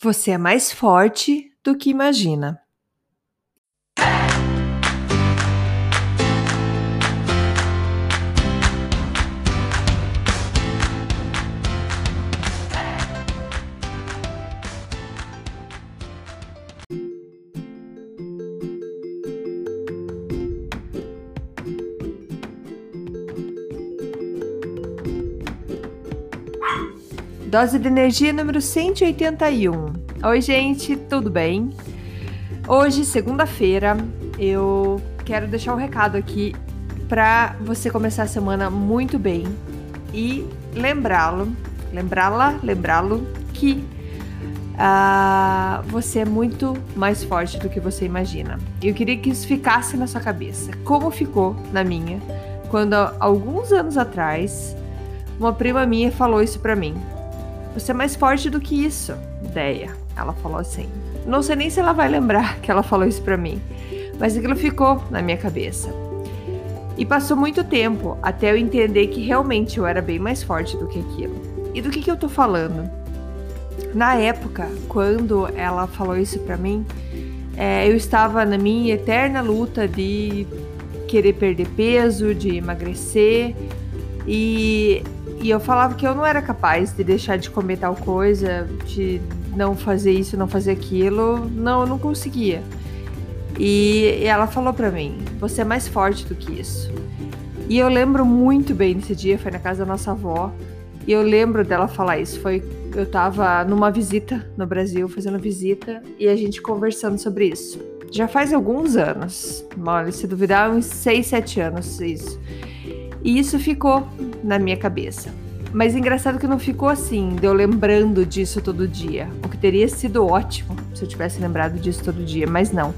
Você é mais forte do que imagina. Dose de energia número 181. Oi, gente, tudo bem? Hoje, segunda-feira, eu quero deixar um recado aqui para você começar a semana muito bem e lembrá-lo, lembrá-la, lembrá-lo que uh, você é muito mais forte do que você imagina. Eu queria que isso ficasse na sua cabeça, como ficou na minha, quando alguns anos atrás uma prima minha falou isso para mim. Você é mais forte do que isso, ideia. Ela falou assim. Não sei nem se ela vai lembrar que ela falou isso para mim, mas aquilo ficou na minha cabeça. E passou muito tempo até eu entender que realmente eu era bem mais forte do que aquilo. E do que, que eu tô falando? Na época, quando ela falou isso para mim, é, eu estava na minha eterna luta de querer perder peso, de emagrecer. E e eu falava que eu não era capaz de deixar de comer tal coisa, de não fazer isso, não fazer aquilo. Não, eu não conseguia. E ela falou para mim: "Você é mais forte do que isso". E eu lembro muito bem desse dia, foi na casa da nossa avó, e eu lembro dela falar isso. Foi eu tava numa visita no Brasil, fazendo visita, e a gente conversando sobre isso. Já faz alguns anos, olha, se duvidar, uns 6, 7 anos isso. E isso ficou na minha cabeça. Mas engraçado que não ficou assim, de eu lembrando disso todo dia. O que teria sido ótimo se eu tivesse lembrado disso todo dia, mas não.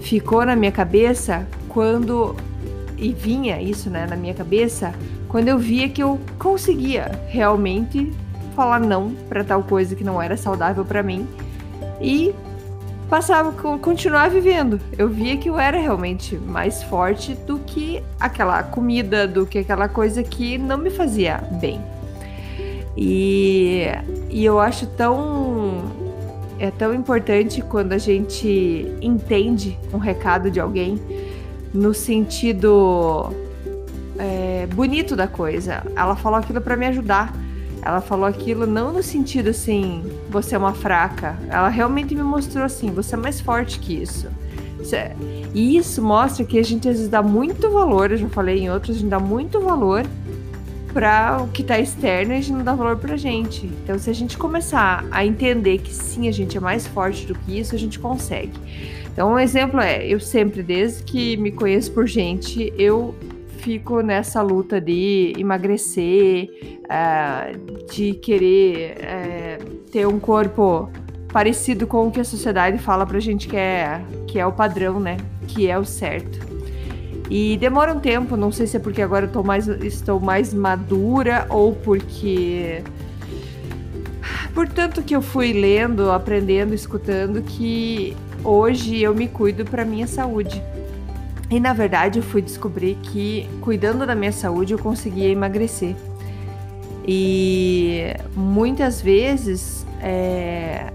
Ficou na minha cabeça quando. E vinha isso, né, na minha cabeça, quando eu via que eu conseguia realmente falar não para tal coisa que não era saudável para mim e passava, continuar vivendo. Eu via que eu era realmente mais forte do que aquela comida, do que aquela coisa que não me fazia bem. E, e eu acho tão é tão importante quando a gente entende um recado de alguém no sentido é, bonito da coisa. Ela falou aquilo para me ajudar. Ela falou aquilo não no sentido assim, você é uma fraca. Ela realmente me mostrou assim, você é mais forte que isso. E isso mostra que a gente às vezes dá muito valor, eu já falei em outros, a gente dá muito valor para o que está externo e a gente não dá valor para a gente. Então, se a gente começar a entender que sim, a gente é mais forte do que isso, a gente consegue. Então, um exemplo é: eu sempre, desde que me conheço por gente, eu fico nessa luta de emagrecer, uh, de querer uh, ter um corpo parecido com o que a sociedade fala pra gente que é, que é o padrão, né? Que é o certo. E demora um tempo, não sei se é porque agora eu mais, estou mais madura ou porque. Portanto, que eu fui lendo, aprendendo, escutando, que hoje eu me cuido para minha saúde. E na verdade eu fui descobrir que cuidando da minha saúde eu conseguia emagrecer. E muitas vezes é,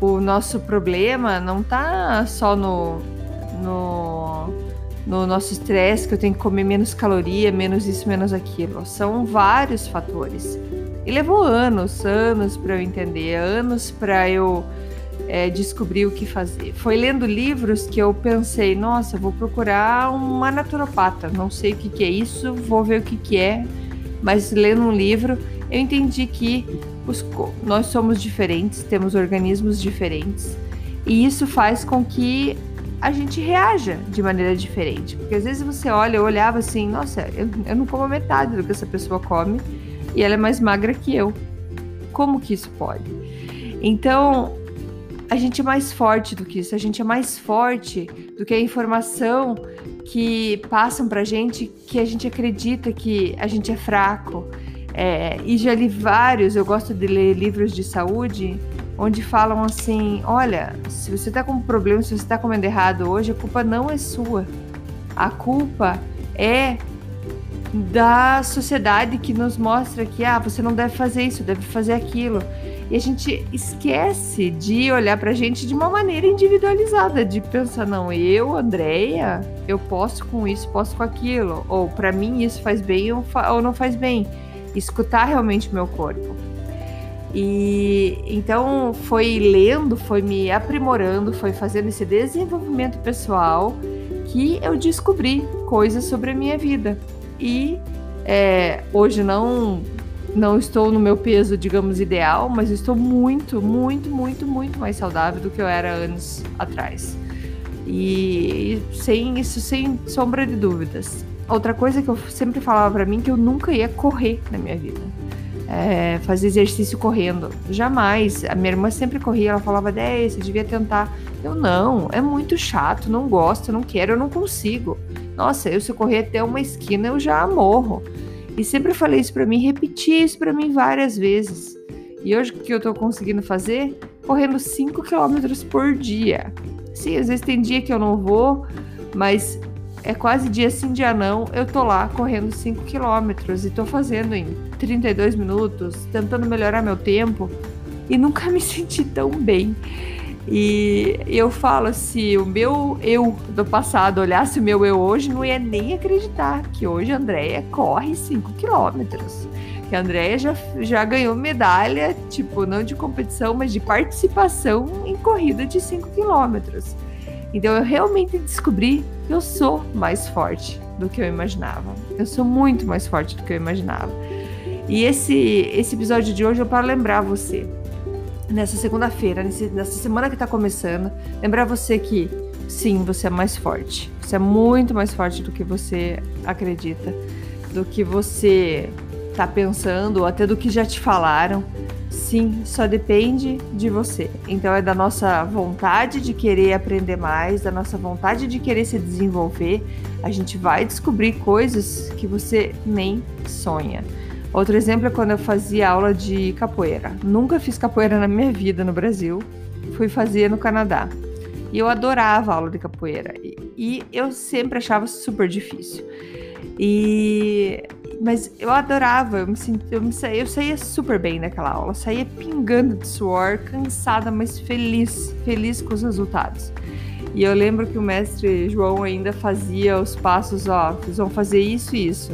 o nosso problema não tá só no, no, no nosso estresse, que eu tenho que comer menos caloria, menos isso, menos aquilo. São vários fatores. E levou anos, anos para eu entender, anos para eu é, descobrir o que fazer. Foi lendo livros que eu pensei, nossa, vou procurar uma naturopata. Não sei o que, que é isso, vou ver o que, que é. Mas lendo um livro, eu entendi que os, nós somos diferentes, temos organismos diferentes. E isso faz com que a gente reaja de maneira diferente. Porque às vezes você olha, eu olhava assim, nossa, eu, eu não como metade do que essa pessoa come e ela é mais magra que eu. Como que isso pode? Então, a gente é mais forte do que isso, a gente é mais forte do que a informação que passam pra gente que a gente acredita que a gente é fraco. É, e já li vários, eu gosto de ler livros de saúde, onde falam assim: olha, se você tá com um problema, se você tá comendo errado hoje, a culpa não é sua. A culpa é da sociedade que nos mostra que ah, você não deve fazer isso, deve fazer aquilo. E a gente esquece de olhar pra gente de uma maneira individualizada, de pensar, não, eu, Andréia, eu posso com isso, posso com aquilo. Ou para mim isso faz bem ou, fa ou não faz bem. Escutar realmente o meu corpo. E então foi lendo, foi me aprimorando, foi fazendo esse desenvolvimento pessoal que eu descobri coisas sobre a minha vida. E é, hoje não não estou no meu peso, digamos, ideal, mas estou muito, muito, muito, muito mais saudável do que eu era anos atrás. E sem isso, sem sombra de dúvidas. Outra coisa que eu sempre falava para mim que eu nunca ia correr na minha vida. É, fazer exercício correndo. Jamais. A minha irmã sempre corria, ela falava, 10, você devia tentar. Eu não, é muito chato, não gosto, não quero, eu não consigo. Nossa, eu se eu correr até uma esquina eu já morro. E sempre falei isso para mim, repeti isso para mim várias vezes. E hoje o que eu tô conseguindo fazer? Correndo 5 km por dia. Sim, às vezes tem dia que eu não vou, mas é quase dia sim, dia não. Eu tô lá correndo 5 km e tô fazendo em 32 minutos, tentando melhorar meu tempo e nunca me senti tão bem. E eu falo, se o meu eu do passado olhasse o meu eu hoje, não ia nem acreditar que hoje a Andrea corre 5 quilômetros. Que a Andrea já, já ganhou medalha, tipo, não de competição, mas de participação em corrida de 5 quilômetros. Então eu realmente descobri que eu sou mais forte do que eu imaginava. Eu sou muito mais forte do que eu imaginava. E esse, esse episódio de hoje é para lembrar você nessa segunda-feira, nessa semana que está começando, lembrar você que sim, você é mais forte. Você é muito mais forte do que você acredita, do que você está pensando, ou até do que já te falaram. Sim, só depende de você. Então é da nossa vontade de querer aprender mais, da nossa vontade de querer se desenvolver. A gente vai descobrir coisas que você nem sonha. Outro exemplo é quando eu fazia aula de capoeira. Nunca fiz capoeira na minha vida no Brasil, fui fazer no Canadá. E eu adorava aula de capoeira. E, e eu sempre achava super difícil. E mas eu adorava, eu me sentia, eu, me eu saía super bem naquela aula, saía pingando de suor, cansada, mas feliz, feliz com os resultados. E eu lembro que o mestre João ainda fazia os passos, ó, vocês vão fazer isso e isso.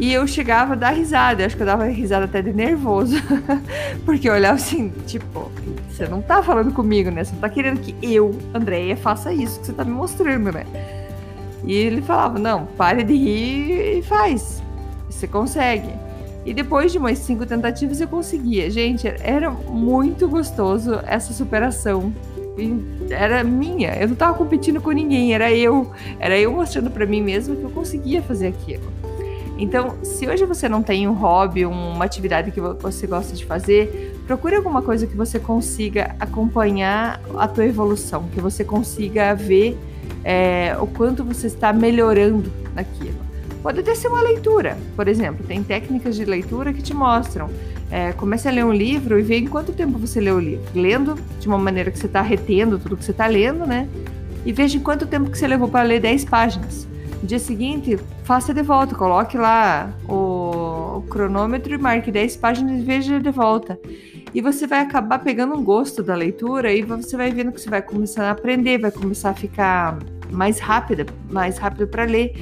E eu chegava a dar risada, eu acho que eu dava risada até de nervoso, porque eu olhava assim, tipo, você não tá falando comigo, né? Você não tá querendo que eu, Andréia, faça isso que você tá me mostrando, né? E ele falava, não, pare de rir e faz. Você consegue. E depois de umas cinco tentativas eu conseguia. Gente, era muito gostoso essa superação. Era minha, eu não tava competindo com ninguém, era eu. Era eu mostrando para mim mesma que eu conseguia fazer aquilo. Então, se hoje você não tem um hobby, uma atividade que você gosta de fazer, procure alguma coisa que você consiga acompanhar a tua evolução, que você consiga ver é, o quanto você está melhorando naquilo. Pode até ser uma leitura, por exemplo, tem técnicas de leitura que te mostram. É, comece a ler um livro e vê em quanto tempo você lê o livro. Lendo de uma maneira que você está retendo tudo que você está lendo, né? E veja em quanto tempo que você levou para ler 10 páginas. No dia seguinte, faça de volta, coloque lá o, o cronômetro e marque 10 páginas e veja de volta. E você vai acabar pegando um gosto da leitura e você vai vendo que você vai começar a aprender, vai começar a ficar mais rápida, mais rápido para ler.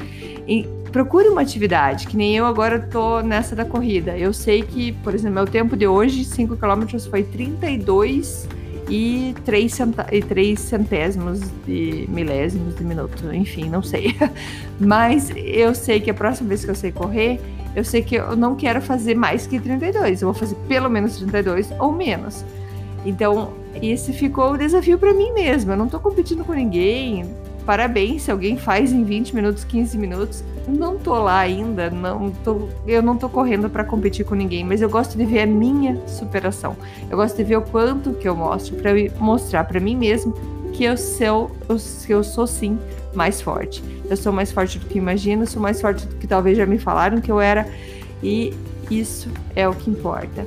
E procure uma atividade, que nem eu agora tô nessa da corrida. Eu sei que, por exemplo, meu tempo de hoje, 5 km foi 32 e 3, centa e 3 centésimos de milésimos de minuto, enfim, não sei. Mas eu sei que a próxima vez que eu sei correr, eu sei que eu não quero fazer mais que 32, eu vou fazer pelo menos 32 ou menos. Então, esse ficou o desafio para mim mesma. Eu não tô competindo com ninguém, parabéns se alguém faz em 20 minutos, 15 minutos. Não tô lá ainda, não tô, eu não tô correndo para competir com ninguém, mas eu gosto de ver a minha superação. Eu gosto de ver o quanto que eu mostro para mostrar para mim mesmo que eu sou, eu sou sim mais forte. Eu sou mais forte do que imagino, sou mais forte do que talvez já me falaram que eu era e isso é o que importa.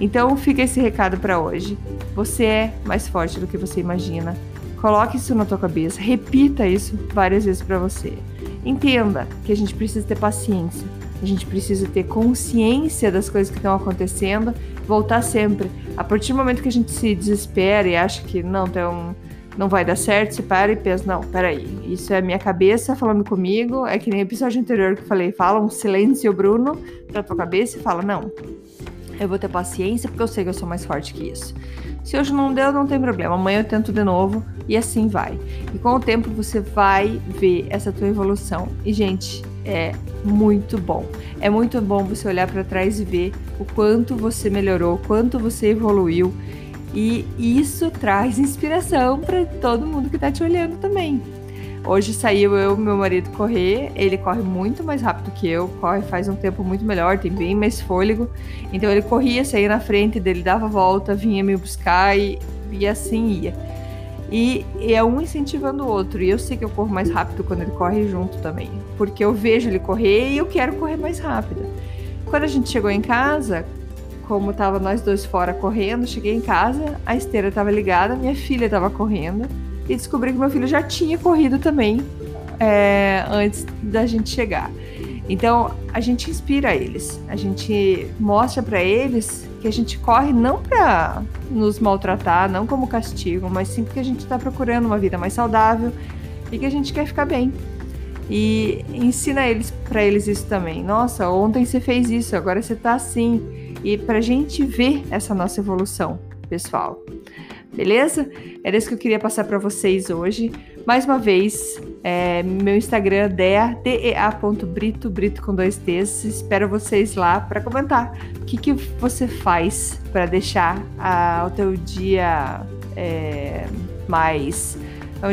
Então fica esse recado para hoje. Você é mais forte do que você imagina. Coloque isso na tua cabeça, repita isso várias vezes para você. Entenda que a gente precisa ter paciência, a gente precisa ter consciência das coisas que estão acontecendo, voltar sempre A partir do momento que a gente se desespera e acha que não, um, não vai dar certo, você para e pensa, não, peraí, isso é minha cabeça falando comigo, é que nem o episódio anterior que eu falei, fala um silêncio, Bruno, pra tua cabeça e fala, não, eu vou ter paciência porque eu sei que eu sou mais forte que isso. Se hoje não deu, não tem problema. Amanhã eu tento de novo e assim vai. E com o tempo você vai ver essa tua evolução. E gente, é muito bom. É muito bom você olhar para trás e ver o quanto você melhorou, o quanto você evoluiu. E isso traz inspiração para todo mundo que está te olhando também. Hoje saiu eu e meu marido correr. Ele corre muito mais rápido que eu, corre faz um tempo muito melhor, tem bem mais fôlego. Então ele corria, saía na frente dele, dava volta, vinha me buscar e, e assim ia. E, e, é um incentivando o outro. E eu sei que eu corro mais rápido quando ele corre junto também. Porque eu vejo ele correr e eu quero correr mais rápido. Quando a gente chegou em casa, como tava nós dois fora correndo, cheguei em casa, a esteira estava ligada, minha filha estava correndo e descobri que meu filho já tinha corrido também é, antes da gente chegar. Então a gente inspira eles, a gente mostra para eles que a gente corre não para nos maltratar, não como castigo, mas sim porque a gente está procurando uma vida mais saudável e que a gente quer ficar bem. E ensina eles para eles isso também. Nossa, ontem você fez isso, agora você tá assim. E pra gente ver essa nossa evolução, pessoal beleza? Era isso que eu queria passar para vocês hoje. Mais uma vez, é, meu Instagram dea, dea.brito, brito com dois T's. Espero vocês lá para comentar o que, que você faz para deixar a, o teu dia é, mais,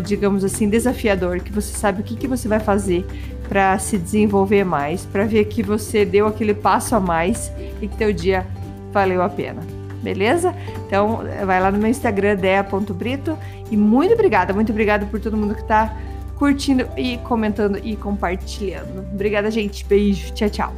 digamos assim, desafiador, que você sabe o que, que você vai fazer para se desenvolver mais, para ver que você deu aquele passo a mais e que teu dia valeu a pena beleza? Então, vai lá no meu Instagram, dea.brito. E muito obrigada, muito obrigada por todo mundo que tá curtindo e comentando e compartilhando. Obrigada, gente. Beijo. Tchau, tchau.